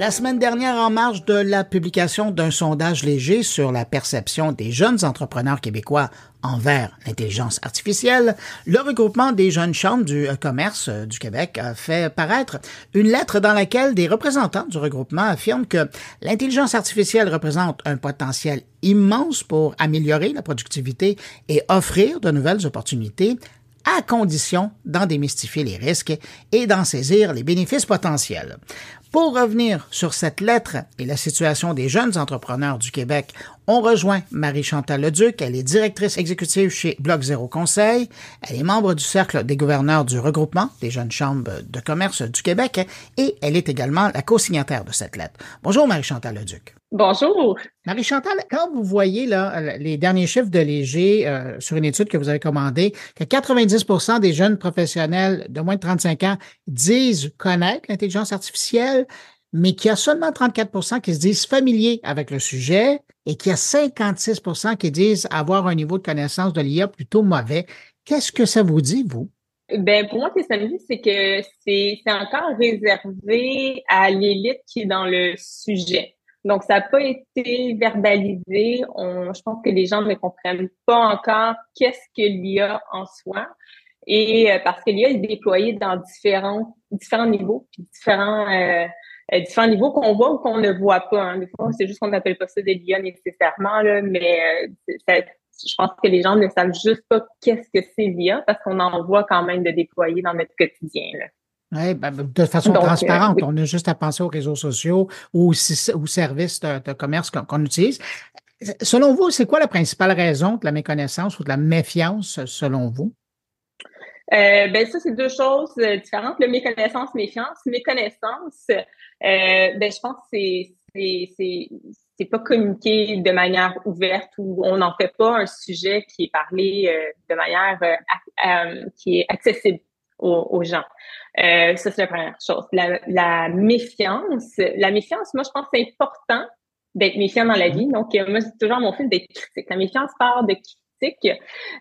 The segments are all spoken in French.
La semaine dernière, en marge de la publication d'un sondage léger sur la perception des jeunes entrepreneurs québécois envers l'intelligence artificielle, le regroupement des jeunes chambres du commerce du Québec a fait paraître une lettre dans laquelle des représentants du regroupement affirment que l'intelligence artificielle représente un potentiel immense pour améliorer la productivité et offrir de nouvelles opportunités à condition d'en démystifier les risques et d'en saisir les bénéfices potentiels. Pour revenir sur cette lettre et la situation des jeunes entrepreneurs du Québec, on rejoint Marie-Chantal Leduc. Elle est directrice exécutive chez Bloc Zéro Conseil. Elle est membre du Cercle des gouverneurs du regroupement des jeunes chambres de commerce du Québec et elle est également la co-signataire de cette lettre. Bonjour Marie-Chantal Leduc. Bonjour. Marie-Chantal, quand vous voyez là, les derniers chiffres de Léger euh, sur une étude que vous avez commandée, que 90% des jeunes professionnels de moins de 35 ans disent connaître l'intelligence artificielle, mais qu'il y a seulement 34% qui se disent familiers avec le sujet et qu'il y a 56% qui disent avoir un niveau de connaissance de l'IA plutôt mauvais, qu'est-ce que ça vous dit, vous? Ben pour moi, ce que ça me dit, c'est que c'est encore réservé à l'élite qui est dans le sujet. Donc, ça n'a pas été verbalisé. On, je pense que les gens ne comprennent pas encore qu'est-ce que l'IA en soi. Et euh, parce que l'IA est déployée dans différents, différents niveaux, puis différents, euh, euh, différents niveaux qu'on voit ou qu'on ne voit pas. Hein. Des fois, c'est juste qu'on n'appelle pas ça des l'IA nécessairement, là, mais je pense que les gens ne savent juste pas qu'est-ce que c'est l'IA parce qu'on en voit quand même de déployer dans notre quotidien. Là. Oui, ben, ben, de façon euh, transparente. On a juste à penser aux réseaux sociaux ou aux, services de, commerce qu'on utilise. Selon vous, c'est quoi la principale raison de la méconnaissance ou de la méfiance, selon vous? Euh, ben ça, c'est deux choses euh, différentes. Le méconnaissance, méfiance. Méconnaissance, euh, ben, je pense que c'est c'est pas communiqué de manière ouverte ou on n'en fait pas un sujet qui est parlé de manière qui est accessible aux, gens. Euh, ça, c'est la première chose. La, la, méfiance, la méfiance, moi, je pense que c'est important d'être méfiant dans la vie. Donc, euh, moi, c'est toujours mon fil d'être critique. La méfiance part de critique,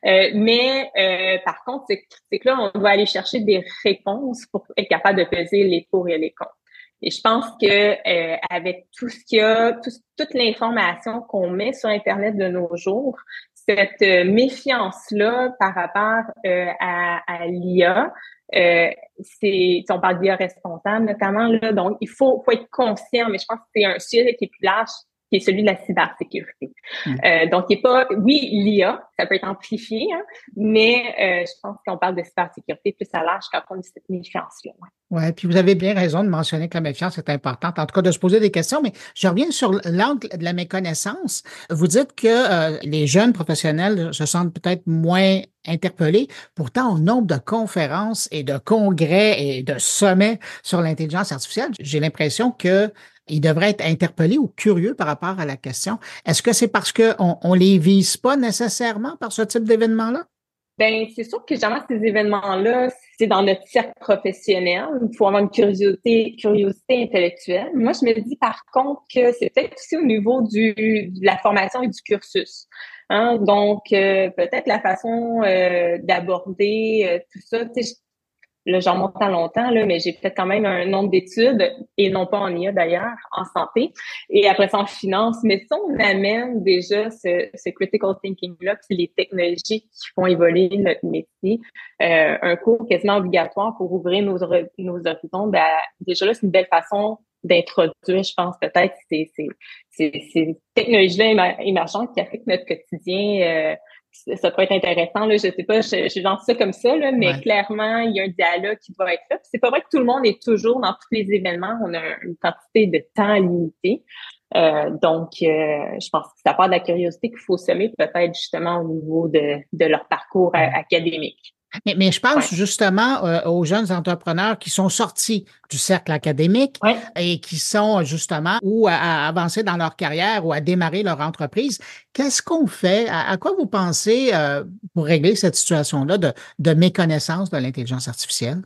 euh, mais euh, par contre, cette critique-là, on doit aller chercher des réponses pour être capable de peser les pour et les contre. Et je pense que euh, avec tout ce qu'il y a, toute l'information qu'on met sur Internet de nos jours, cette euh, méfiance-là par rapport euh, à, à l'IA, euh, c'est, on parle d'IA responsable notamment, là, donc il faut, faut être conscient, mais je pense que c'est un sujet qui est plus large qui est celui de la cybersécurité. Mm. Euh, donc, il n'est pas, oui, l'IA, ça peut être amplifié, hein, mais euh, je pense qu'on parle de cybersécurité plus à large quand on a cette méfiance-là. Oui, puis vous avez bien raison de mentionner que la méfiance est importante, en tout cas de se poser des questions, mais je reviens sur l'angle de la méconnaissance. Vous dites que euh, les jeunes professionnels se sentent peut-être moins interpellés. Pourtant, au nombre de conférences et de congrès et de sommets sur l'intelligence artificielle, j'ai l'impression que ils devraient être interpellés ou curieux par rapport à la question. Est-ce que c'est parce qu'on on les vise pas nécessairement par ce type d'événement-là? Ben, c'est sûr que généralement, ces événements-là, c'est dans notre cercle professionnel. Il faut avoir une curiosité, curiosité intellectuelle. Moi, je me dis par contre que c'est peut-être aussi au niveau du, de la formation et du cursus. Hein? Donc, euh, peut-être la façon euh, d'aborder euh, tout ça. Là, j'en monte à longtemps, là, mais j'ai fait quand même un nombre d'études, et non pas en IA d'ailleurs, en santé, et après ça en finance. Mais si on amène déjà ce, ce critical thinking-là, puis les technologies qui font évoluer notre métier, euh, un cours quasiment obligatoire pour ouvrir nos, nos horizons, ben, déjà là, c'est une belle façon d'introduire, je pense, peut-être ces, ces, ces, ces technologies-là émergentes qui affectent notre quotidien euh, ça pourrait être intéressant. Là, je sais pas, je, je lance ça comme ça, là, mais clairement, il y a un dialogue qui doit être fait. C'est pas vrai que tout le monde est toujours dans tous les événements. On a une quantité de temps limité. Euh, donc, euh, je pense que ça part de la curiosité qu'il faut semer peut-être justement au niveau de, de leur parcours académique. Mais, je pense justement euh, aux jeunes entrepreneurs qui sont sortis du cercle académique et qui sont justement ou à, avancer dans leur carrière ou à démarrer leur entreprise. Qu'est-ce qu'on fait? À, quoi vous pensez euh, pour régler cette situation-là de, de méconnaissance de l'intelligence artificielle?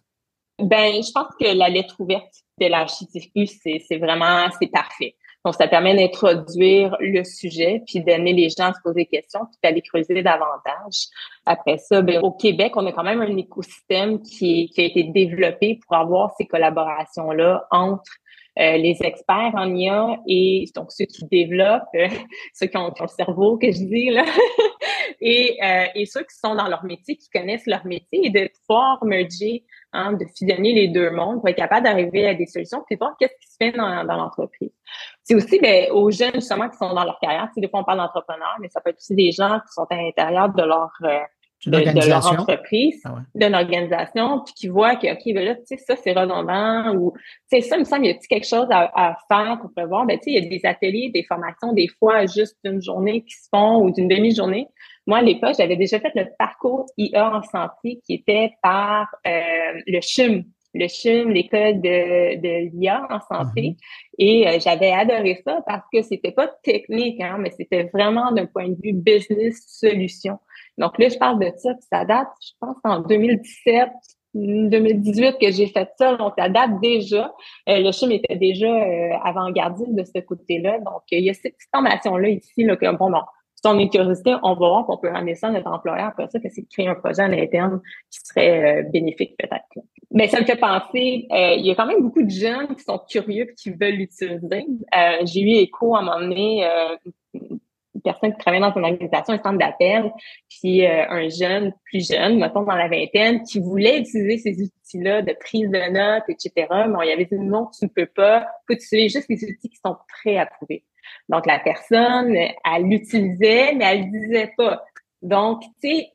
Ben, je pense que la lettre ouverte de l'architecture, c'est vraiment, c'est parfait. Donc, ça permet d'introduire le sujet, puis d'amener les gens à se poser des questions, puis d'aller creuser davantage. Après ça, ben, au Québec, on a quand même un écosystème qui, qui a été développé pour avoir ces collaborations-là entre les experts en IA et donc ceux qui développent, ceux qui ont, le cerveau que je dis là, et, et ceux qui sont dans leur métier, qui connaissent leur métier et de pouvoir merger, hein, de fusionner les deux mondes pour être capable d'arriver à des solutions puis voir qu'est-ce qui se fait dans, dans l'entreprise. C'est aussi ben, aux jeunes justement qui sont dans leur carrière. Tu des fois on parle d'entrepreneurs, mais ça peut être aussi des gens qui sont à l'intérieur de leur de, leur entreprise, ah d'une organisation, puis qui voient que, OK, ben là, tu sais, ça, c'est redondant, ou, tu sais, ça, il me semble, il y a quelque chose à, à faire pour prévoir? Ben, tu sais, il y a des ateliers, des formations, des fois, juste d'une journée qui se font, ou d'une demi-journée. Moi, à l'époque, j'avais déjà fait le parcours IA en santé qui était par euh, le CHUM, le CHUM, l'école de, de l'IA en santé. Mm-hmm. Et euh, j'avais adoré ça parce que c'était pas technique, hein, mais c'était vraiment d'un point de vue business solution. Donc là, je parle de ça, puis ça date, je pense, en 2017, 2018 que j'ai fait ça, donc ça date déjà. Euh, le CHUM était déjà avant-gardiste de ce côté-là. Donc, il y a cette formation-là ici, là, que bon, non, si on est curiosité, on va voir qu'on peut ramener ça à notre employeur après ça, que c'est créer un projet à l'interne qui serait euh, bénéfique peut-être. Mais ça me fait penser, euh, il y a quand même beaucoup de jeunes qui sont curieux et qui veulent l'utiliser. Euh, j'ai eu écho à un moment donné, une personne qui travaille dans une organisation, un centre d'appel, puis un jeune, plus jeune, mettons dans la vingtaine, qui voulait utiliser ces outils-là de prise de notes, etc. Mais on y avait dit non, tu ne peux pas, faut utiliser juste les outils qui sont prêts à prouver. Donc, la personne, elle l'utilisait, mais elle ne disait pas. Donc, tu sais,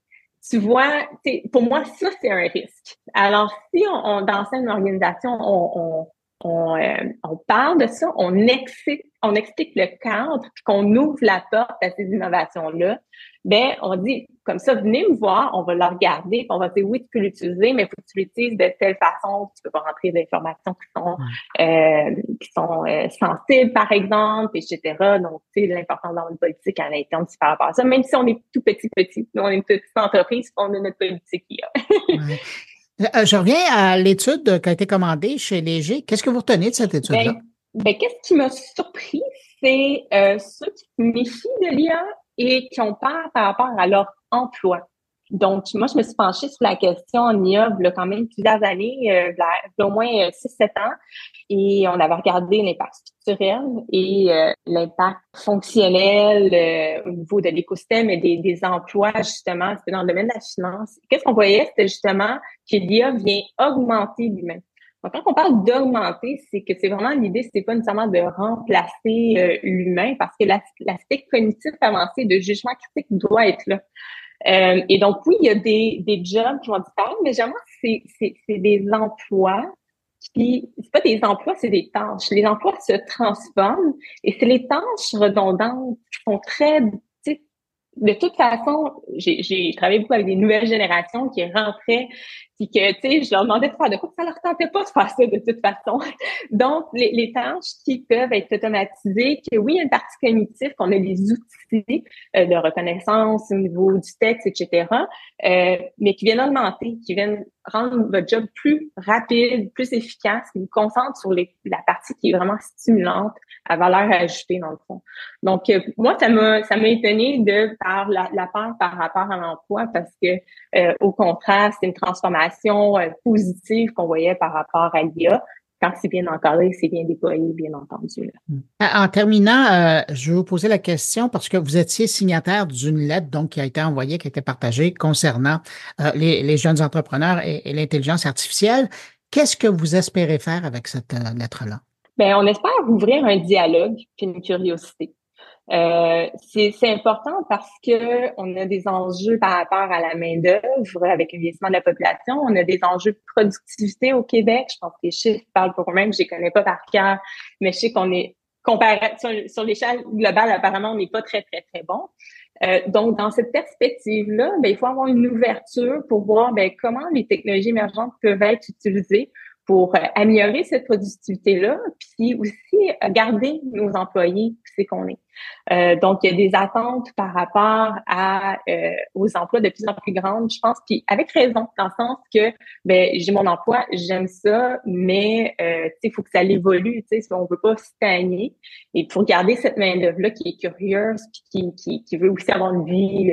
tu vois, pour moi, ça, c'est un risque. Alors, si on, dans une organisation, on, on, euh, on, parle de ça, on explique, on explique le cadre, puis qu'on ouvre la porte à ces innovations-là, ben on dit comme ça, venez me voir, on va le regarder, puis on va dire oui, tu peux l'utiliser, mais il faut que tu l'utilises de telle façon, tu peux pas rentrer des informations qui sont euh, qui sont euh, sensibles, par exemple, etc. Donc, tu sais, l'importance dans une politique à l'interne, c'est par rapport à ça, même si on est tout petit, petit, nous, on est une petite entreprise, on a notre politique. Euh, je reviens à l'étude qui a été commandée chez Léger. Qu'est-ce que vous retenez de cette étude-là? Ben, ben, qu'est-ce qui m'a surpris, c'est euh, ceux qui méfient de l'IA et qui ont peur par rapport à leur emploi. Donc, moi, je me suis penchée sur la question en IA a quand même plusieurs années, euh, d'au moins 6-7 euh, ans, et on avait regardé l'impact structurel et euh, l'impact fonctionnel euh, au niveau de l'écosystème et des, des emplois, justement, c'était dans le domaine de la finance. Qu'est-ce qu'on voyait? C'était justement que l'IA vient augmenter l'humain. Donc, quand on parle d'augmenter, c'est que c'est vraiment l'idée, c'est pas nécessairement de remplacer l'humain parce que l'aspect cognitif avancé de jugement critique doit être là. Euh, et donc, oui, il y a des, des jobs qui vont disparaître, mais généralement, c'est, c'est, c'est des emplois qui, c'est pas des emplois, c'est des tâches. Les emplois se transforment et c'est les tâches redondantes qui font très de toute façon, j'ai travaillé beaucoup avec des nouvelles générations qui rentraient, puis que, tu sais, je leur demandais de faire de quoi, ça leur tentait pas de faire ça de toute façon. Donc, les, les tâches qui peuvent être automatisées, que oui, il y a une partie cognitive, qu'on a des outils euh, de reconnaissance au niveau du texte, etc., euh, mais qui viennent augmenter, qui viennent rendre votre job plus rapide, plus efficace, vous concentre sur les, la partie qui est vraiment stimulante, à valeur ajoutée dans le fond. Donc, euh, moi, ça m'a ça m'a de par la, la peur par rapport à l'emploi parce que euh, au contraire, c'est une transformation euh, positive qu'on voyait par rapport à l'IA. Quand c'est bien encadré, c'est bien déployé, bien entendu. Hmm. En terminant, je vais vous poser la question parce que vous étiez signataire d'une lettre donc qui a été envoyée, qui a été partagée concernant les, les, jeunes entrepreneurs et, et l'intelligence artificielle. Qu'est-ce que vous espérez faire avec cette lettre-là? Bien, on espère ouvrir un dialogue et une curiosité. Euh, c'est important parce que on a des enjeux par rapport à la main d'œuvre avec le vieillissement de la population. On a des enjeux de productivité au Québec. Je pense que les chiffres parlent pour eux-mêmes. Je les connais pas par cœur, mais je sais qu'on est comparé sur, sur l'échelle globale. Apparemment, on n'est pas très très très bon. Euh, donc, dans cette perspective-là, ben, il faut avoir une ouverture pour voir ben, comment les technologies émergentes peuvent être utilisées pour euh, améliorer cette productivité-là, puis aussi euh, garder nos employés, c'est qu'on est. Euh, donc, il y a des attentes par rapport à euh, aux emplois de plus en plus grandes, je pense, puis avec raison, dans le sens que ben j'ai mon emploi, j'aime ça, mais euh, il faut que ça évolue, tu sais, on veut pas stagner. Et pour garder cette main d'œuvre là qui est curieuse, puis qui, qui, qui veut aussi avoir une vie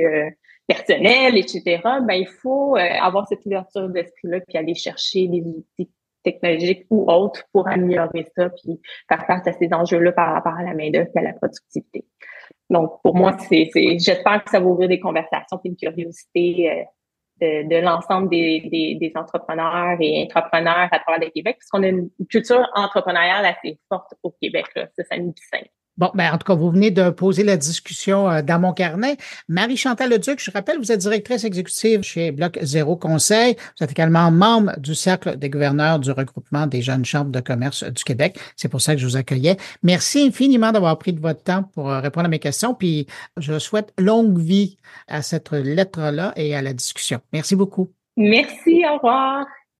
personnelle, etc. Ben il faut avoir cette ouverture d'esprit là, puis aller chercher des outils technologiques ou autres pour améliorer ça puis faire face à ces enjeux-là par rapport à la main-d'œuvre et à la productivité. Donc, pour moi, c'est, j'espère que ça va ouvrir des conversations et une curiosité euh, de, de l'ensemble des, des, des, entrepreneurs et entrepreneurs à travers le Québec, parce qu'on a une culture entrepreneuriale assez forte au Québec. Là. Ça, ça nous distingue. Bon, ben, en tout cas, vous venez de poser la discussion euh, dans mon carnet. Marie-Chantal Leduc, je rappelle, vous êtes directrice exécutive chez Bloc Zéro Conseil. Vous êtes également membre du Cercle des gouverneurs du regroupement des jeunes chambres de commerce du Québec. C'est pour ça que je vous accueillais. Merci infiniment d'avoir pris de votre temps pour euh, répondre à mes questions. Puis, je souhaite longue vie à cette lettre-là et à la discussion. Merci beaucoup. Merci, au revoir.